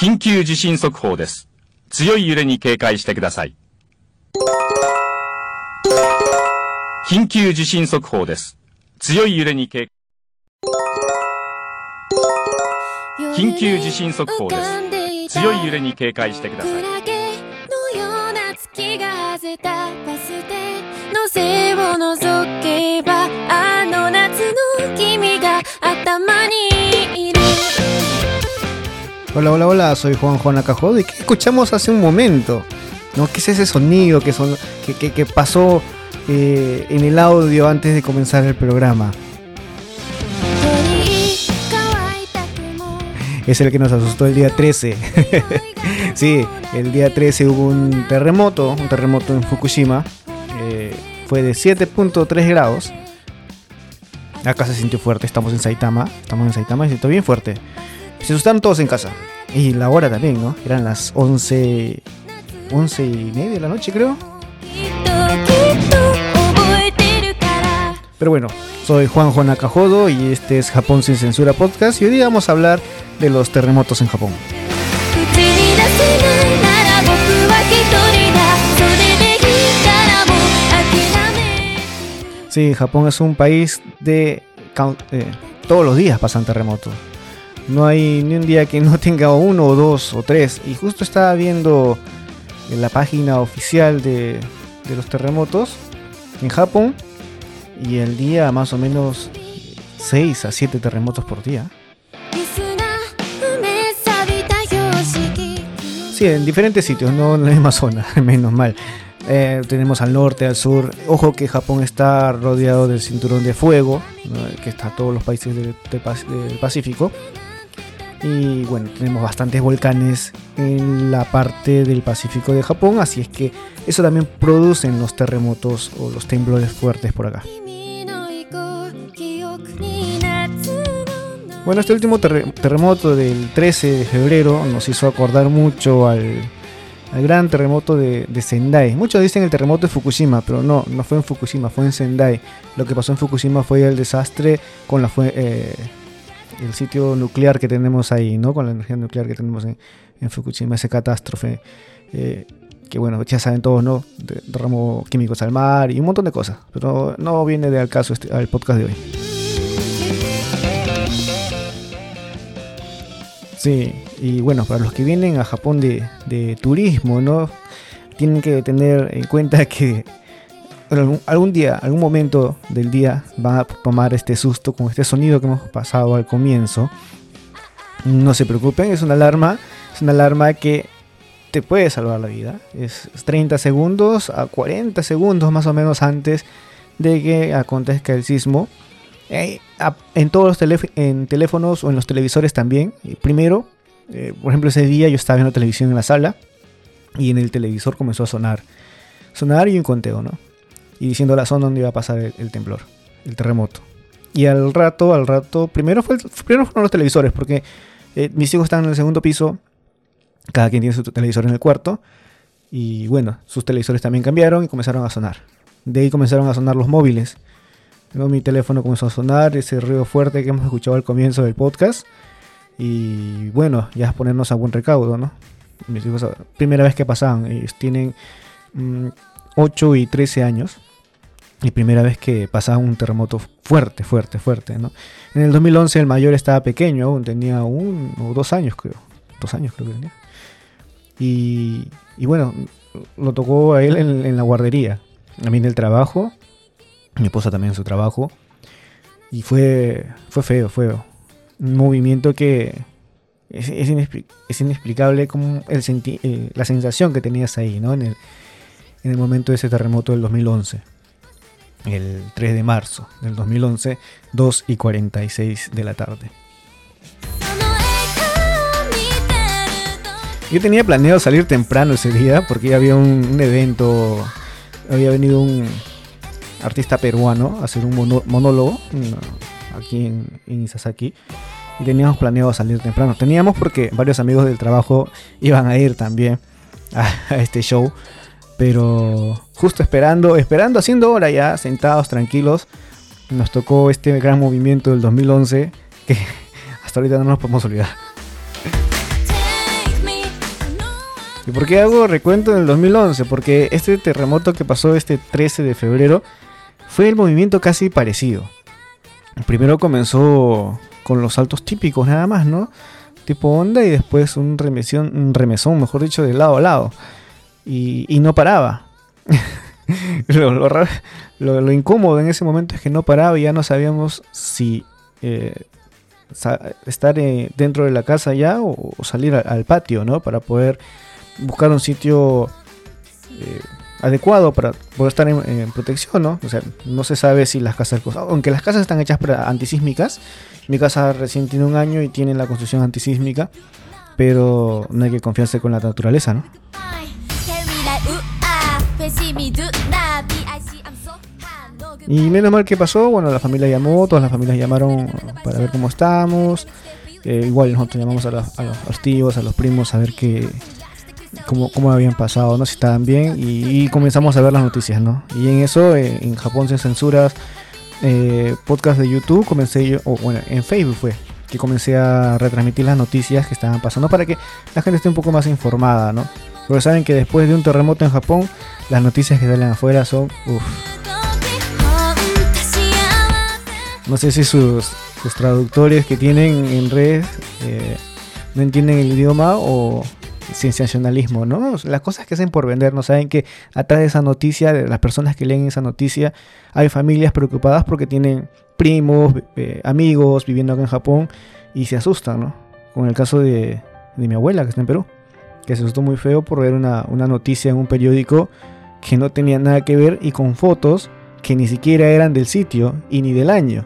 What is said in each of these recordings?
緊急地震速報です。強い揺れに警戒してください。緊急地震速報です。強い揺れに警緊急地震速報です。強い揺れに警戒してください。Hola, hola, hola, soy Juan Juan Acajod. ¿Y qué escuchamos hace un momento? ¿No? ¿Qué es ese sonido que, son, que, que, pasó eh, en el audio antes de comenzar el programa? Es el que nos asustó el día 13. sí, el día 13 hubo un terremoto, un terremoto en Fukushima. Eh, fue de 7.3 grados. Acá se sintió fuerte, estamos en Saitama. Estamos en Saitama y se sintió bien fuerte se asustaron todos en casa. Y la hora también, ¿no? Eran las 11, 11 y media de la noche, creo. Pero bueno, soy Juan Juan Nakajodo y este es Japón sin censura podcast y hoy vamos a hablar de los terremotos en Japón. Sí, Japón es un país de... Eh, todos los días pasan terremotos. No hay ni un día que no tenga uno o dos o tres. Y justo estaba viendo en la página oficial de, los terremotos en Japón y el día más o menos 6 a 7 terremotos por día. Sí, en diferentes sitios, no en la misma zona, menos mal. Eh, tenemos al norte, al sur. Ojo que Japón está rodeado del cinturón de fuego, que está todos los países del Pacífico. Y bueno, tenemos bastantes volcanes en la parte del Pacífico de Japón, así es que eso también producen los terremotos o los temblores fuertes por acá. Bueno, este último terremoto del 13 de febrero nos hizo acordar mucho al, al gran terremoto de, de, Sendai. Muchos dicen el terremoto de Fukushima, pero no, no fue en Fukushima, fue en Sendai. Lo que pasó en Fukushima fue el desastre con la, eh, el sitio nuclear que tenemos ahí, ¿no? Con la energía nuclear que tenemos en, Fukushima, esa catástrofe. eh, que bueno, ya saben todos, ¿no? De- Derramó químicos al mar y un montón de cosas. Pero no viene de al caso este, al podcast de hoy. Sí, y bueno, para los que vienen a Japón de, de turismo, ¿no? Tienen que tener en cuenta que algún, día, algún momento del día van a tomar este susto con este sonido que hemos pasado al comienzo. No se preocupen, es una alarma, es una alarma que te puede salvar la vida. Es 30 segundos a 40 segundos más o menos antes de que acontezca el sismo. Eh, en todos los teléfonos o en los televisores también. Y primero, eh, por ejemplo, ese día yo estaba viendo televisión en la sala y en el televisor comenzó a sonar. Sonar y un conteo, ¿no? Y diciendo la zona donde iba a pasar el, el temblor, el terremoto. Y al rato, al rato, primero, fue el- primero fueron los televisores, porque eh, mis hijos están en el segundo piso, cada quien tiene su televisor en el cuarto. Y bueno, sus televisores también cambiaron y comenzaron a sonar. De ahí comenzaron a sonar los móviles. ¿no? Mi teléfono comenzó a sonar, ese ruido fuerte que hemos escuchado al comienzo del podcast. Y bueno, ya es ponernos a buen recaudo, ¿no? Mis hijos, primera vez que pasaban, ellos tienen mm, 8 y 13 años. Y primera vez que pasaba un terremoto fuerte, fuerte, fuerte, ¿no? En el 2011 el mayor estaba pequeño aún, tenía un o dos años, creo. Dos años creo que tenía. Y, y bueno, lo tocó a él en, en la guardería. A mí en el trabajo, mi esposa también en su trabajo. Y fue, fue feo, fue un movimiento que es, es, inexpli- es inexplicable como el senti- eh, la sensación que tenías ahí, ¿no? En el, en el momento de ese terremoto del 2011 el 3 de marzo del 2011, 2 y 46 de la tarde. Yo tenía planeado salir temprano ese día porque había un, un evento, había venido un artista peruano a hacer un monólogo aquí en, en Isasaki y teníamos planeado salir temprano. Teníamos porque varios amigos del trabajo iban a ir también a este show pero justo esperando, esperando, haciendo hora ya, sentados tranquilos, nos tocó este gran movimiento del 2011 que hasta ahorita no nos podemos olvidar. ¿Y por qué hago recuento en el 2011? Porque este terremoto que pasó este 13 de febrero fue el movimiento casi parecido. Primero comenzó con los saltos típicos nada más, ¿no? Tipo onda y después un remesón, un remesón mejor dicho, de lado a lado. Y, no paraba. lo, lo incómodo en ese momento es que no paraba y ya no sabíamos si eh, estar eh, dentro de la casa ya o, salir al, al patio, ¿no? Para poder buscar un sitio eh, adecuado para poder estar en, en protección, ¿no? O sea, no se sabe si las casas, aunque las casas están hechas para antisísmicas, mi casa recién tiene un año y tiene la construcción antisísmica, pero no hay que confiarse con la naturaleza, ¿no? Y menos mal que pasó, bueno, la familia llamó, todas las familias llamaron para ver cómo estamos. Eh, igual nosotros llamamos a, los- a los, tíos, a los primos a ver qué, cómo, cómo habían pasado, ¿no? Si estaban bien. Y, y comenzamos a ver las noticias, ¿no? Y en eso, eh, en Japón sin censuras, eh, podcast de YouTube, comencé yo, o bueno, en Facebook fue, que comencé a retransmitir las noticias que estaban pasando para que la gente esté un poco más informada, ¿no? Porque saben que después de un terremoto en Japón, las noticias que salen afuera son, uff, no sé si sus, traductores que tienen en redes eh, no entienden el idioma o sensacionalismo, ¿no? Las cosas que hacen por vender, no saben que atrás de esa noticia, de las personas que leen esa noticia, hay familias preocupadas porque tienen primos, eh, amigos viviendo acá en Japón y se asustan, ¿no? Con el caso de mi abuela que está en Perú, que se asustó muy feo por ver una, una noticia en un periódico que no tenía nada que ver y con fotos que ni siquiera eran del sitio y ni del año.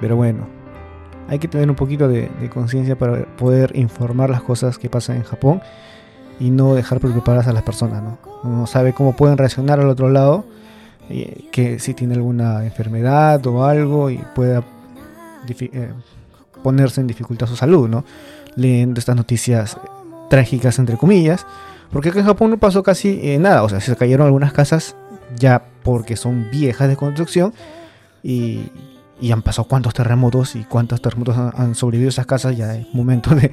Pero bueno, hay que tener un poquito de, conciencia para poder informar las cosas que pasan en Japón y no dejar preocupadas a las personas, ¿no? Uno no sabe cómo pueden reaccionar al otro lado, y que si tiene alguna enfermedad o algo y pueda eh, ponerse en dificultad su salud, ¿no? Leyendo estas noticias trágicas, entre comillas, porque acá en Japón no pasó casi eh, nada, o sea, se cayeron algunas casas ya porque son viejas de construcción y, y han pasado cuántos terremotos y cuántos terremotos han, han sobrevivido esas casas, ya es momento de,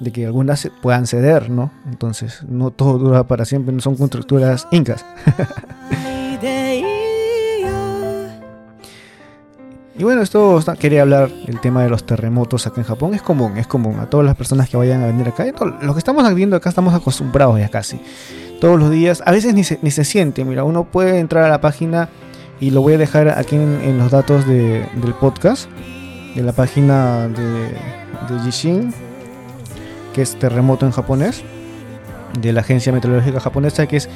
de que algunas puedan ceder, ¿no? Entonces, no todo dura para siempre, no son constructoras incas. Y bueno, esto quería hablar el tema de los terremotos acá en Japón. Es común, es común. A todas las personas que vayan a venir acá. Los que estamos viendo acá estamos acostumbrados ya casi. Todos los días. A veces ni se, ni se siente. Mira, uno puede entrar a la página y lo voy a dejar aquí en, los datos de- del podcast. De la página de, de Jishin. Que es terremoto en japonés. De la agencia meteorológica japonesa que es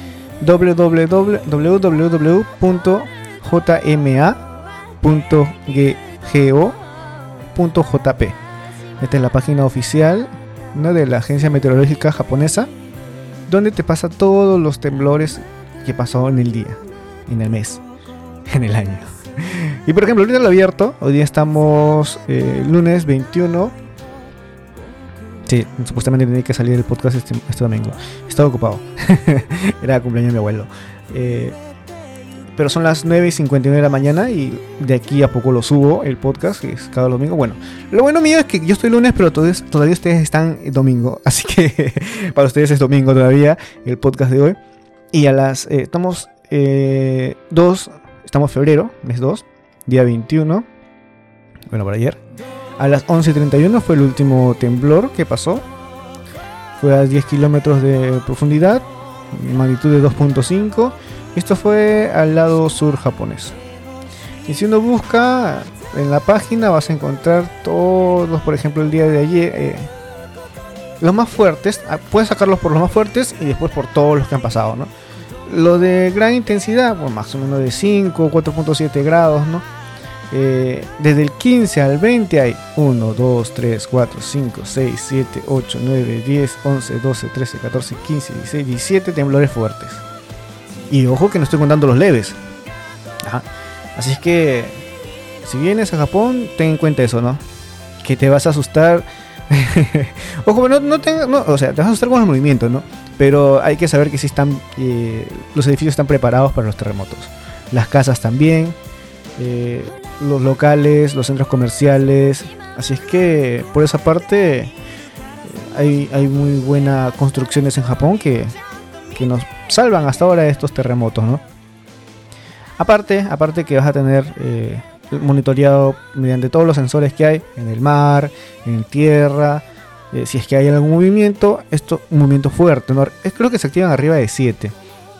www.jma.go.jp. Esta es la página oficial de la agencia meteorológica japonesa, donde te pasa todos los temblores que pasó en el día, en el mes, en el año. Y por ejemplo, ahorita lo abierto, hoy día estamos eh, lunes 21. Sí, supuestamente tenía que salir el podcast este, este domingo. Estaba ocupado. Era cumpleaños de mi abuelo. Eh, pero son las 9 y 59 de la mañana y de aquí a poco lo subo el podcast, que es cada domingo. Bueno, lo bueno mío es que yo estoy lunes, pero todavía, todavía ustedes están domingo. Así que para ustedes es domingo todavía el podcast de hoy. Y a las... eh, estamos 2, estamos febrero, mes 2, día 21. Bueno, para ayer. A las 11.31 fue el último temblor que pasó. Fue a 10 kilómetros de profundidad, magnitud de 2.5. Esto fue al lado sur japonés. Y si uno busca en la página vas a encontrar todos, por ejemplo, el día de ayer, eh, los más fuertes. ah, Puedes sacarlos por los más fuertes y después por todos los que han pasado, ¿no? Lo de gran intensidad, pues más o menos de 5, 4.7 grados, ¿no? Eh, desde el 15 al 20 hay 1, 2, 3, 4, 5, 6, 7, 8, 9, 10, 11, 12, 13, 14, 15, 16, 17 temblores fuertes. Y ojo que no estoy contando los leves. Ajá. Así es que si vienes a Japón, ten en cuenta eso, ¿no? Que te vas a asustar. ojo, no, no, te- no, o sea, te vas a asustar con el movimiento, ¿no? Pero hay que saber que sí están, eh, los edificios están preparados para los terremotos. Las casas también, eh, los locales, los centros comerciales. Así es que por esa parte eh, hay, hay muy buenas construcciones en Japón que, que nos salvan hasta ahora de estos terremotos, ¿no? Aparte, aparte que vas a tener eh, monitoreado mediante todos los sensores que hay en el mar, en tierra, eh, si es que hay algún movimiento, esto un movimiento fuerte, ¿no? Es, creo que se activan arriba de 7.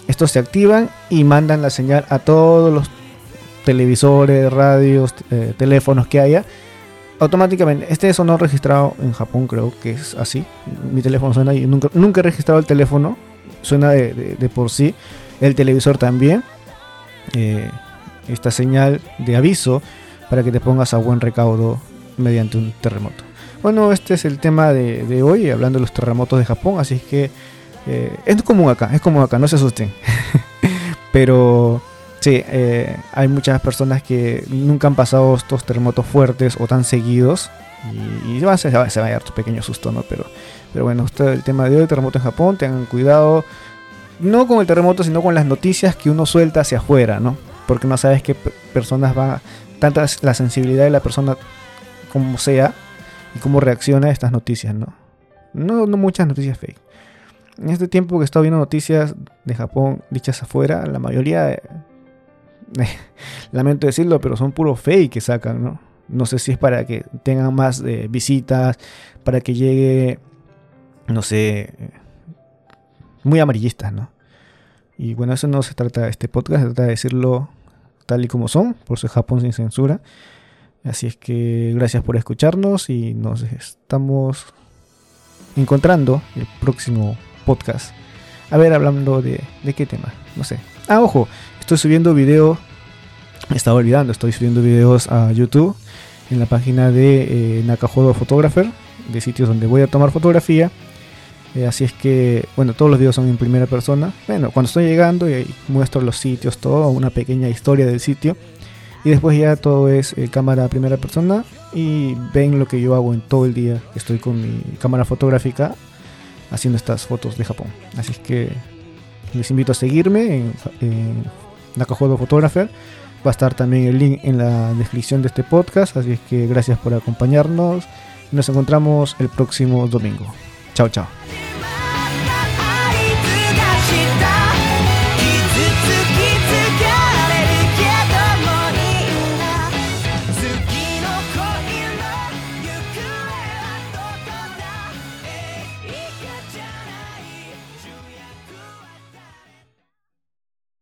Estos se activan y mandan la señal a todos los televisores, radios, eh, teléfonos que haya. Automáticamente, este no registrado en Japón, creo que es así. Mi teléfono suena y nunca, nunca he registrado el teléfono, suena de, por sí. El televisor también. Eh, esta señal de aviso para que te pongas a buen recaudo mediante un terremoto. Bueno, este es el tema de, hoy, hablando de los terremotos de Japón, así es que eh, es común acá, es común acá, no se asusten. Pero sí, eh, hay muchas personas que nunca han pasado estos terremotos fuertes o tan seguidos y, y se, va, se, va, se va a dar tu pequeño susto, ¿no? Pero, pero bueno, este es el tema de hoy, terremoto en Japón, tengan cuidado, no con el terremoto, sino con las noticias que uno suelta hacia afuera, ¿no? Porque no sabes qué pe- personas va, tanta la sensibilidad de la persona como sea y cómo reacciona a estas noticias, ¿no? No, no muchas noticias fake. En este tiempo que he estado viendo noticias de Japón dichas afuera, la mayoría, eh, lamento decirlo, pero son puro fake que sacan, ¿no? No sé si es para que tengan más eh, visitas, para que llegue, no sé, muy amarillistas, ¿no? Y bueno, eso no se trata este podcast, se trata de decirlo tal y como son, por es Japón sin censura. Así es que gracias por escucharnos y nos estamos encontrando el próximo podcast. A ver, hablando de, de qué tema, no sé. Ah, ojo, estoy subiendo videos, me estaba olvidando, estoy subiendo videos a YouTube en la página de eh, Nakajodo Photographer, de sitios donde voy a tomar fotografía. Eh, así es que, bueno, todos los videos son en primera persona. Bueno, cuando estoy llegando y muestro los sitios, todo, una pequeña historia del sitio. Y después ya todo es eh, cámara primera persona y ven lo que yo hago en todo el día. Estoy con mi cámara fotográfica haciendo estas fotos de Japón. Así es que les invito a seguirme en, en Photographer. Va a estar también el link en la descripción de este podcast. Así es que gracias por acompañarnos. Nos encontramos el próximo domingo. Chao, chao.